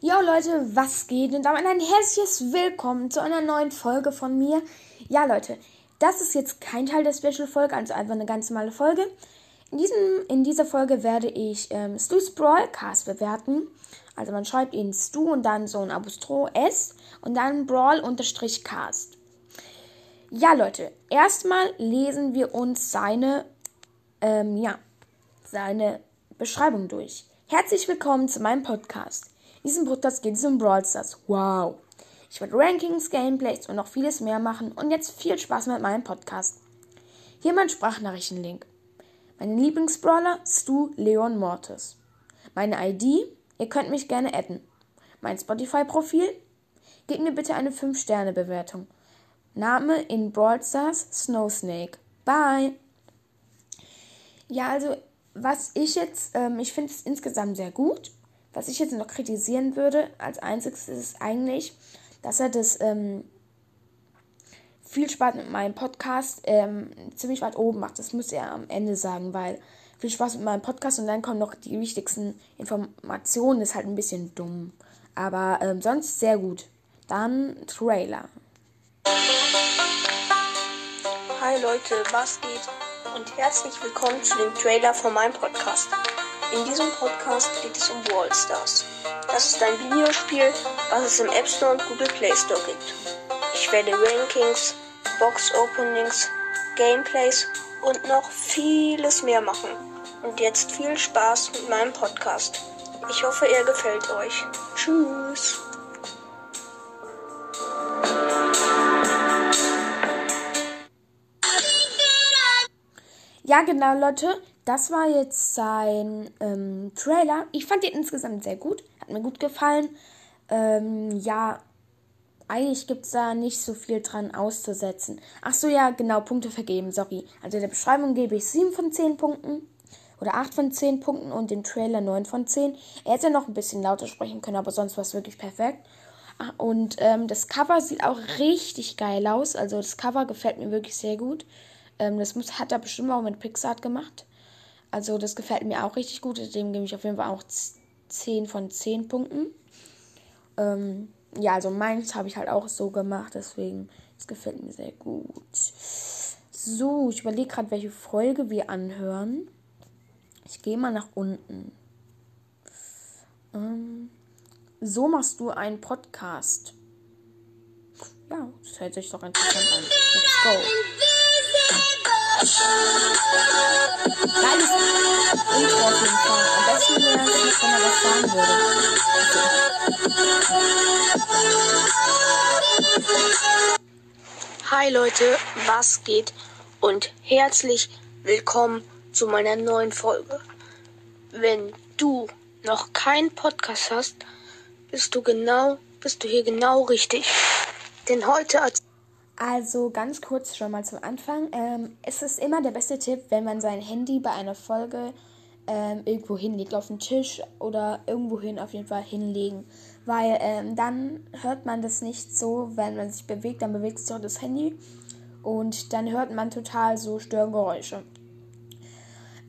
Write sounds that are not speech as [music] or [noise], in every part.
Jo Leute, was geht? Und damit ein herzliches Willkommen zu einer neuen Folge von mir. Ja Leute, das ist jetzt kein Teil der Special-Folge, also einfach eine ganz normale Folge. In, diesem, in dieser Folge werde ich ähm, Stu's Brawlcast bewerten. Also man schreibt ihn Stu und dann so ein Apostro S und dann Brawl-Cast. Ja Leute, erstmal lesen wir uns seine, ähm, ja, seine Beschreibung durch. Herzlich willkommen zu meinem Podcast. In diesem Podcast geht es um Brawl Stars. Wow! Ich werde Rankings, Gameplays und noch vieles mehr machen und jetzt viel Spaß mit meinem Podcast. Hier mein Sprachnachrichtenlink. Meine Lieblingsbrawler Stu, Leon, Mortis. Meine ID, ihr könnt mich gerne adden. Mein Spotify-Profil, gebt mir bitte eine 5-Sterne-Bewertung. Name in Brawl Stars Snowsnake. Bye! Ja, also was ich jetzt, ähm, ich finde es insgesamt sehr gut. Was ich jetzt noch kritisieren würde, als einziges ist eigentlich, dass er das ähm, viel Spaß mit meinem Podcast ähm, ziemlich weit oben macht. Das müsste er am Ende sagen, weil viel Spaß mit meinem Podcast und dann kommen noch die wichtigsten Informationen. ist halt ein bisschen dumm. Aber ähm, sonst sehr gut. Dann Trailer. Hi Leute, was geht? und herzlich willkommen zu dem Trailer von meinem Podcast. In diesem Podcast geht es um Brawl Stars. Das ist ein Videospiel, was es im App Store und Google Play Store gibt. Ich werde Rankings, Box Openings, Gameplays und noch vieles mehr machen. Und jetzt viel Spaß mit meinem Podcast. Ich hoffe, er gefällt euch. Tschüss. Ja, genau, Leute. Das war jetzt sein ähm, Trailer. Ich fand den insgesamt sehr gut. Hat mir gut gefallen. Ähm, ja, eigentlich gibt es da nicht so viel dran auszusetzen. Ach so, ja, genau, Punkte vergeben, sorry. Also in der Beschreibung gebe ich 7 von 10 Punkten. Oder 8 von 10 Punkten und dem Trailer 9 von 10. Er hätte noch ein bisschen lauter sprechen können, aber sonst war es wirklich perfekt. Ah, und ähm, das Cover sieht auch richtig geil aus. Also das Cover gefällt mir wirklich sehr gut. Ähm, das muss, hat er bestimmt auch mit Pixar gemacht. Also das gefällt mir auch richtig gut. Dem gebe ich auf jeden Fall auch 10 von 10 Punkten. Ähm, ja, also meins habe ich halt auch so gemacht. Deswegen, das gefällt mir sehr gut. So, ich überlege gerade, welche Folge wir anhören. Ich gehe mal nach unten. Ähm, so machst du einen Podcast. Ja, das hört sich doch interessant an. Let's go. Geiles Intro auf jeden Fall. Am besten wäre es, wenn er was sagen würde. Hi Leute, was geht? Und herzlich willkommen zu meiner neuen Folge. Wenn du noch keinen Podcast hast, bist du genau, bist du hier genau richtig. Denn heute also ganz kurz schon mal zum Anfang. Ähm, es ist immer der beste Tipp, wenn man sein Handy bei einer Folge ähm, irgendwo hinlegt, auf den Tisch oder irgendwo hin auf jeden Fall hinlegen. Weil ähm, dann hört man das nicht so, wenn man sich bewegt, dann bewegt sich doch das Handy und dann hört man total so Störgeräusche.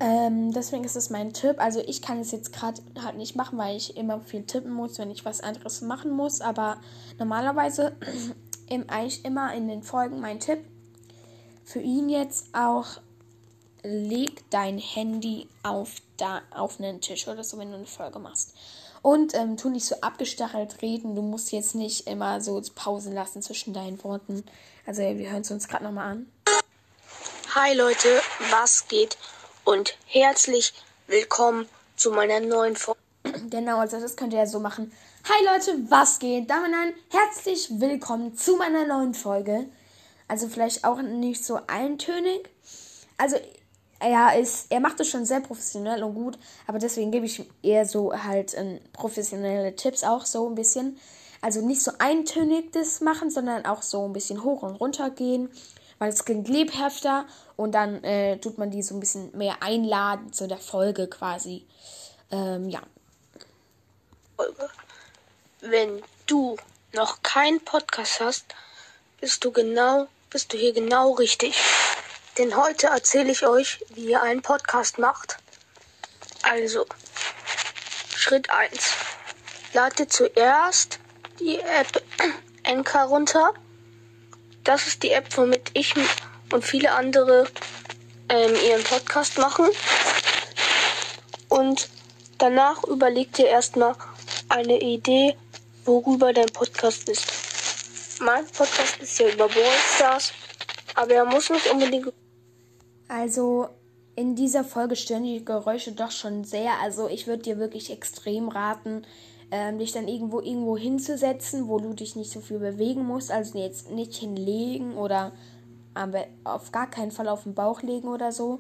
Ähm, deswegen ist das mein Tipp. Also ich kann es jetzt gerade halt nicht machen, weil ich immer viel tippen muss, wenn ich was anderes machen muss. Aber normalerweise eigentlich immer in den Folgen mein Tipp. Für ihn jetzt auch, leg dein Handy auf, da, auf einen Tisch oder so, wenn du eine Folge machst. Und ähm, tu nicht so abgestachelt reden. Du musst jetzt nicht immer so Pausen lassen zwischen deinen Worten. Also wir hören es uns gerade nochmal an. Hi Leute, was geht? Und herzlich willkommen zu meiner neuen Folge. Genau, also das könnt ihr ja so machen. Hi Leute, was geht? Damit ein herzlich willkommen zu meiner neuen Folge. Also vielleicht auch nicht so eintönig. Also er ist, er macht es schon sehr professionell und gut, aber deswegen gebe ich eher so halt äh, professionelle Tipps auch so ein bisschen. Also nicht so eintönig das machen, sondern auch so ein bisschen hoch und runter gehen, weil es klingt lebhafter und dann äh, tut man die so ein bisschen mehr einladen zu der Folge quasi. Ähm, ja. Folge. Wenn du noch keinen Podcast hast, bist du genau, bist du hier genau richtig. Denn heute erzähle ich euch, wie ihr einen Podcast macht. Also, Schritt 1. lade zuerst die App [clears throat] Anchor runter. Das ist die App, womit ich und viele andere ähm, ihren Podcast machen. Und danach überleg dir erstmal eine Idee, worüber dein Podcast ist. Mein Podcast ist ja über Ballstars, aber er muss nicht unbedingt. Also in dieser Folge stören die Geräusche doch schon sehr. Also ich würde dir wirklich extrem raten, ähm, dich dann irgendwo irgendwo hinzusetzen, wo du dich nicht so viel bewegen musst. Also jetzt nicht hinlegen oder aber auf gar keinen Fall auf den Bauch legen oder so.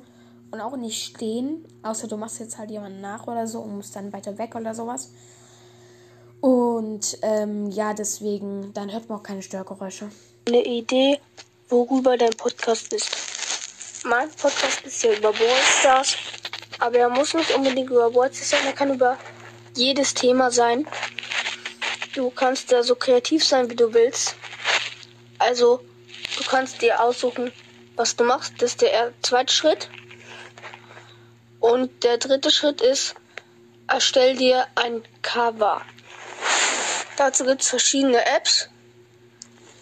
Und auch nicht stehen, außer du machst jetzt halt jemanden nach oder so und musst dann weiter weg oder sowas. Und ähm, ja, deswegen, dann hört man auch keine Störgeräusche. Eine Idee, worüber dein Podcast ist. Mein Podcast ist ja über Ballstars, aber er muss nicht unbedingt über Ballstars sein, er kann über jedes Thema sein. Du kannst da so kreativ sein, wie du willst. Also, du kannst dir aussuchen, was du machst. Das ist der zweite Schritt. Und der dritte Schritt ist, erstell dir ein Cover. Dazu gibt es verschiedene Apps.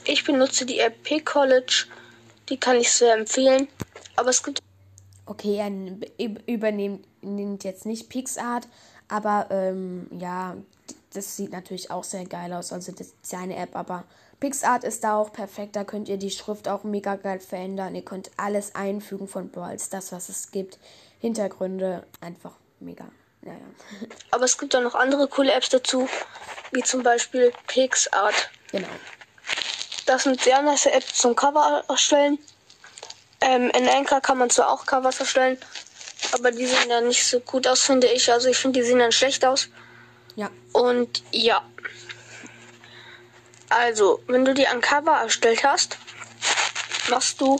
Ich benutze die App P-College. Die kann ich sehr empfehlen. Aber es gibt. Okay, er übernimmt jetzt nicht PixArt, aber ähm, ja, das sieht natürlich auch sehr geil aus. Also das ist seine App, aber PixArt ist da auch perfekt. Da könnt ihr die Schrift auch mega geil verändern. Ihr könnt alles einfügen von Brawls, das was es gibt. Hintergründe, einfach mega. Ja, ja. [laughs] Aber es gibt auch noch andere coole Apps dazu, wie zum Beispiel PixArt. Genau. Das sind sehr nice Apps zum Cover erstellen. Ähm, in Anchor kann man zwar auch Covers erstellen, aber die sehen dann nicht so gut aus, finde ich. Also ich finde, die sehen dann schlecht aus. Ja. Und ja. Also, wenn du dir ein Cover erstellt hast, machst du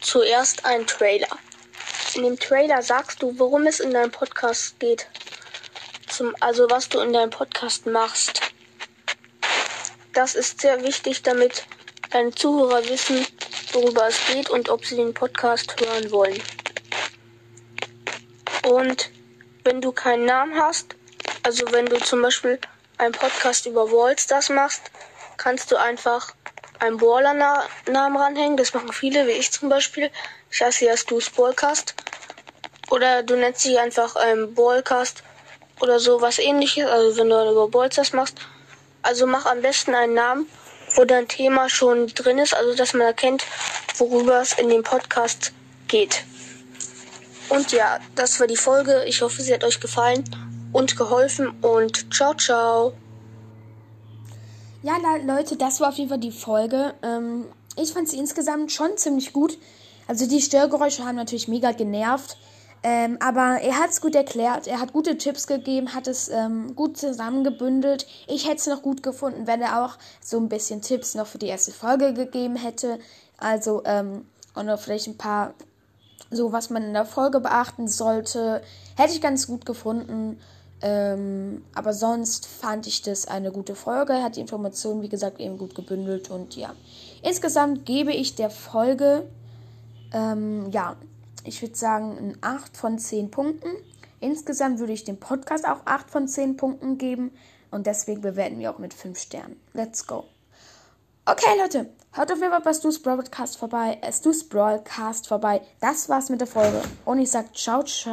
zuerst einen Trailer. In dem Trailer sagst du, worum es in deinem Podcast geht. Zum, also was du in deinem Podcast machst. Das ist sehr wichtig, damit deine Zuhörer wissen, worüber es geht und ob sie den Podcast hören wollen. Und wenn du keinen Namen hast, also wenn du zum Beispiel einen Podcast über Wallstars machst, kannst du einfach einen Baller-Namen ranhängen. Das machen viele, wie ich zum Beispiel. Ich heiße ja Stu's Ballcast. Oder du nennst dich einfach ähm, Ballcast oder so was ähnliches. Also wenn du über Ballstars machst. Also mach am besten einen Namen, wo dein Thema schon drin ist. Also dass man erkennt, worüber es in dem Podcast geht. Und ja, das war die Folge. Ich hoffe, sie hat euch gefallen und geholfen. Und ciao, ciao. Ja, Leute, das war auf jeden Fall die Folge. Ähm, ich fand sie insgesamt schon ziemlich gut. Also die Störgeräusche haben natürlich mega genervt. Ähm, aber er hat es gut erklärt, er hat gute Tipps gegeben, hat es ähm, gut zusammengebündelt. Ich hätte es noch gut gefunden, wenn er auch so ein bisschen Tipps noch für die erste Folge gegeben hätte. Also, ähm, und noch vielleicht ein paar so was man in der Folge beachten sollte, hätte ich ganz gut gefunden. Ähm, aber sonst fand ich das eine gute Folge, hat die Informationen, wie gesagt, eben gut gebündelt und ja. Insgesamt gebe ich der Folge, ähm, ja, ich würde sagen, ein 8 von 10 Punkten. Insgesamt würde ich dem Podcast auch 8 von 10 Punkten geben und deswegen bewerten wir auch mit 5 Sternen. Let's go. Okay, Leute, hört auf jeden Fall bei Stu's Broadcast vorbei, äh, Stu's Broadcast vorbei. Das war's mit der Folge. Und ich sag ciao, ciao.